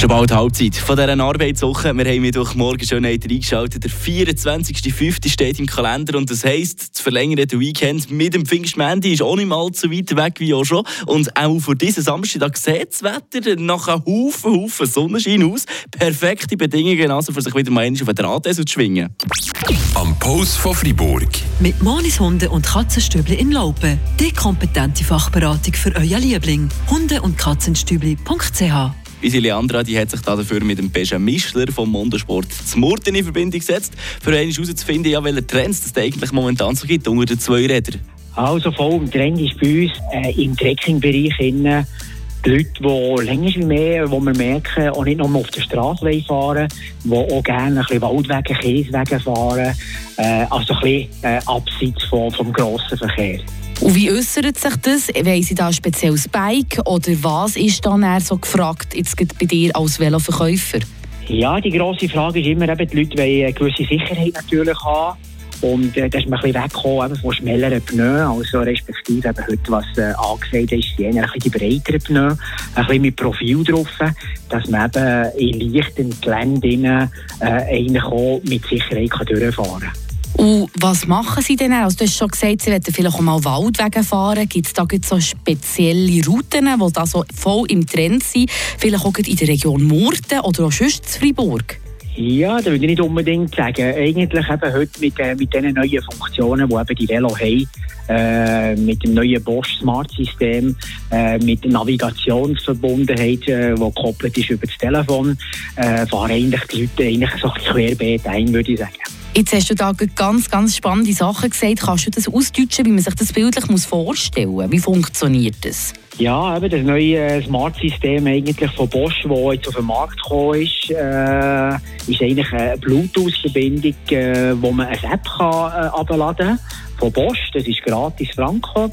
Schon bald Halbzeit von dieser Arbeitswoche. Wir haben Mittwochmorgen schon reingeschaltet. Der 24.05. steht im Kalender und das heisst, das verlängerte Weekend mit dem Pfingstmendi ist auch nicht mal so weit weg wie auch schon. Und auch für diesen Samstag, da sieht das Wetter nach einem Haufen, Haufen Sonnenschein aus. Perfekte Bedingungen also für sich wieder mal auf den Drahtesel zu schwingen. Am Post von Fribourg. Mit Monis Hunde und Katzenstübli in Laupen. Die kompetente Fachberatung für euer Liebling. Hunde- und Katzenstübli.ch Unsere Leandra die hat sich dafür mit dem Benjamin Mischler vom Mondosport zu Murten in Verbindung gesetzt, für einmal herauszufinden, ja, welche Trends es eigentlich momentan so gibt unter den zwei Rädern. Also voll im Trend ist bei uns äh, im Trekkingbereich innen die Leute, die länger wie mehr, wo wir merken, auch nicht nur auf der Straße fahren die auch gerne ein bisschen Waldwege, Käsewege fahren, äh, also ein bisschen äh, abseits vom, vom grossen Verkehr. Und wie äußert sich das? Wollen Sie da ein spezielles Bike oder was ist dann eher so gefragt jetzt bei dir als Veloverkäufer? Ja, die grosse Frage ist immer, eben, die Leute wollen eine gewisse Sicherheit natürlich haben. Und äh, da ist man ein bisschen weggekommen von schnelleren Pneus, also respektive eben heute, was äh, angesagt ist, ein bisschen die breiteren Pneus, ein bisschen mit Profil drauf, dass man eben in leichten Gelände äh, eigentlich auch mit Sicherheit kann durchfahren kann. Und was machen Sie denn? Also du hast schon gesagt, Sie wollen vielleicht auch mal Waldwege fahren. Gibt es da so spezielle Routen, die da so voll im Trend sind? Vielleicht auch in der Region Murten oder auch sonst in Freiburg? Ja, da würde ich nicht unbedingt sagen. Eigentlich eben heute mit, äh, mit diesen neuen Funktionen, die eben die Velo haben, äh, mit dem neuen Bosch Smart System, äh, mit Navigationsverbundenheit, äh, die gekoppelt ist über das Telefon, äh, fahren eigentlich die Leute eigentlich so querbeet ein, würde ich sagen. Jetzt hast du da ganz, ganz spannende Sachen gesagt. Kannst du das ausdeutschen, wie man sich das bildlich vorstellen muss? Wie funktioniert das? Ja, eben das neue Smart-System eigentlich von Bosch, das jetzt auf den Markt gekommen ist, äh, ist eigentlich eine Bluetooth-Verbindung, äh, wo man eine App kann, äh, abladen kann von Bosch. Das ist gratis Franken.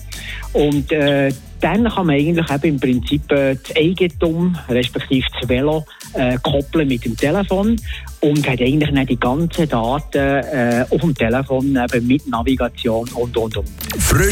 Und äh, dann kann man eigentlich eben im Prinzip äh, das Eigentum, respektive das Velo, äh, koppeln mit dem Telefon und hat eigentlich nicht die ganzen Daten äh, auf dem Telefon eben mit Navigation und und und.